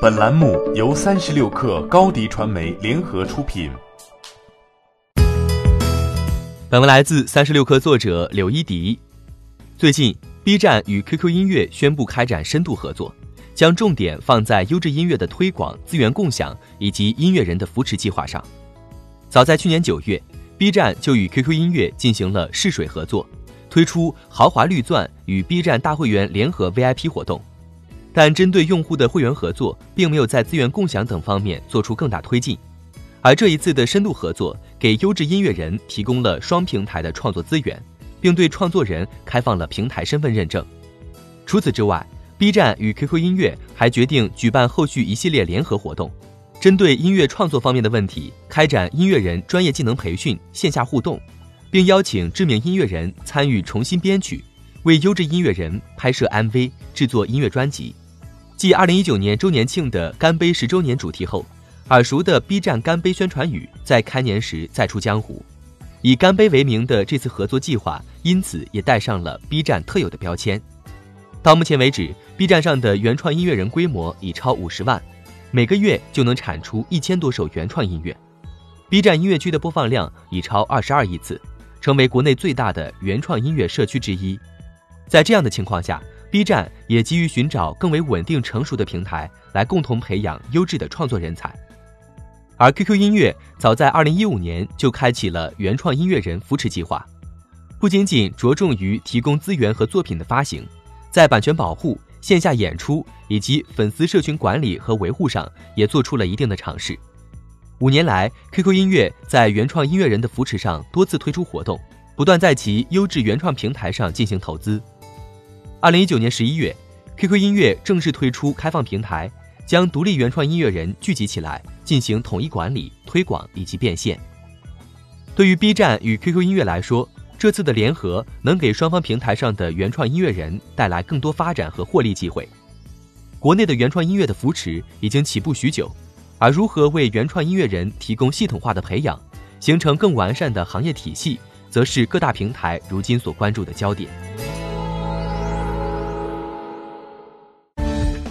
本栏目由三十六氪高低传媒联合出品。本文来自三十六氪作者柳一迪。最近，B 站与 QQ 音乐宣布开展深度合作，将重点放在优质音乐的推广、资源共享以及音乐人的扶持计划上。早在去年九月，B 站就与 QQ 音乐进行了试水合作，推出豪华绿钻与 B 站大会员联合 VIP 活动。但针对用户的会员合作，并没有在资源共享等方面做出更大推进。而这一次的深度合作，给优质音乐人提供了双平台的创作资源，并对创作人开放了平台身份认证。除此之外，B 站与 QQ 音乐还决定举办后续一系列联合活动。针对音乐创作方面的问题，开展音乐人专业技能培训、线下互动，并邀请知名音乐人参与重新编曲，为优质音乐人拍摄 MV、制作音乐专辑。继二零一九年周年庆的干杯十周年主题后，耳熟的 B 站干杯宣传语在开年时再出江湖。以干杯为名的这次合作计划，因此也带上了 B 站特有的标签。到目前为止，B 站上的原创音乐人规模已超五十万。每个月就能产出一千多首原创音乐，B 站音乐区的播放量已超二十二亿次，成为国内最大的原创音乐社区之一。在这样的情况下，B 站也急于寻找更为稳定成熟的平台，来共同培养优质的创作人才。而 QQ 音乐早在二零一五年就开启了原创音乐人扶持计划，不仅仅着重于提供资源和作品的发行，在版权保护。线下演出以及粉丝社群管理和维护上也做出了一定的尝试。五年来，QQ 音乐在原创音乐人的扶持上多次推出活动，不断在其优质原创平台上进行投资。二零一九年十一月，QQ 音乐正式推出开放平台，将独立原创音乐人聚集起来，进行统一管理、推广以及变现。对于 B 站与 QQ 音乐来说，这次的联合能给双方平台上的原创音乐人带来更多发展和获利机会。国内的原创音乐的扶持已经起步许久，而如何为原创音乐人提供系统化的培养，形成更完善的行业体系，则是各大平台如今所关注的焦点。